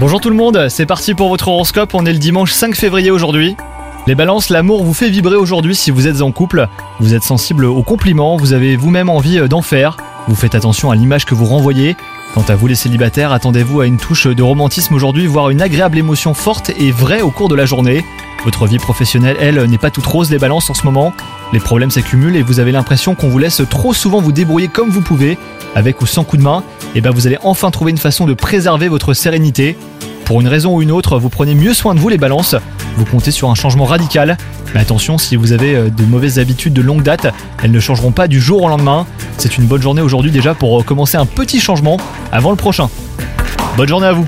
Bonjour tout le monde, c'est parti pour votre horoscope, on est le dimanche 5 février aujourd'hui. Les balances, l'amour vous fait vibrer aujourd'hui si vous êtes en couple, vous êtes sensible aux compliments, vous avez vous-même envie d'en faire, vous faites attention à l'image que vous renvoyez. Quant à vous les célibataires, attendez-vous à une touche de romantisme aujourd'hui, voire une agréable émotion forte et vraie au cours de la journée. Votre vie professionnelle, elle, n'est pas toute rose les balances en ce moment. Les problèmes s'accumulent et vous avez l'impression qu'on vous laisse trop souvent vous débrouiller comme vous pouvez, avec ou sans coup de main. Et ben vous allez enfin trouver une façon de préserver votre sérénité. Pour une raison ou une autre, vous prenez mieux soin de vous les balances. Vous comptez sur un changement radical. Mais attention, si vous avez euh, de mauvaises habitudes de longue date, elles ne changeront pas du jour au lendemain. C'est une bonne journée aujourd'hui déjà pour euh, commencer un petit changement avant le prochain. Bonne journée à vous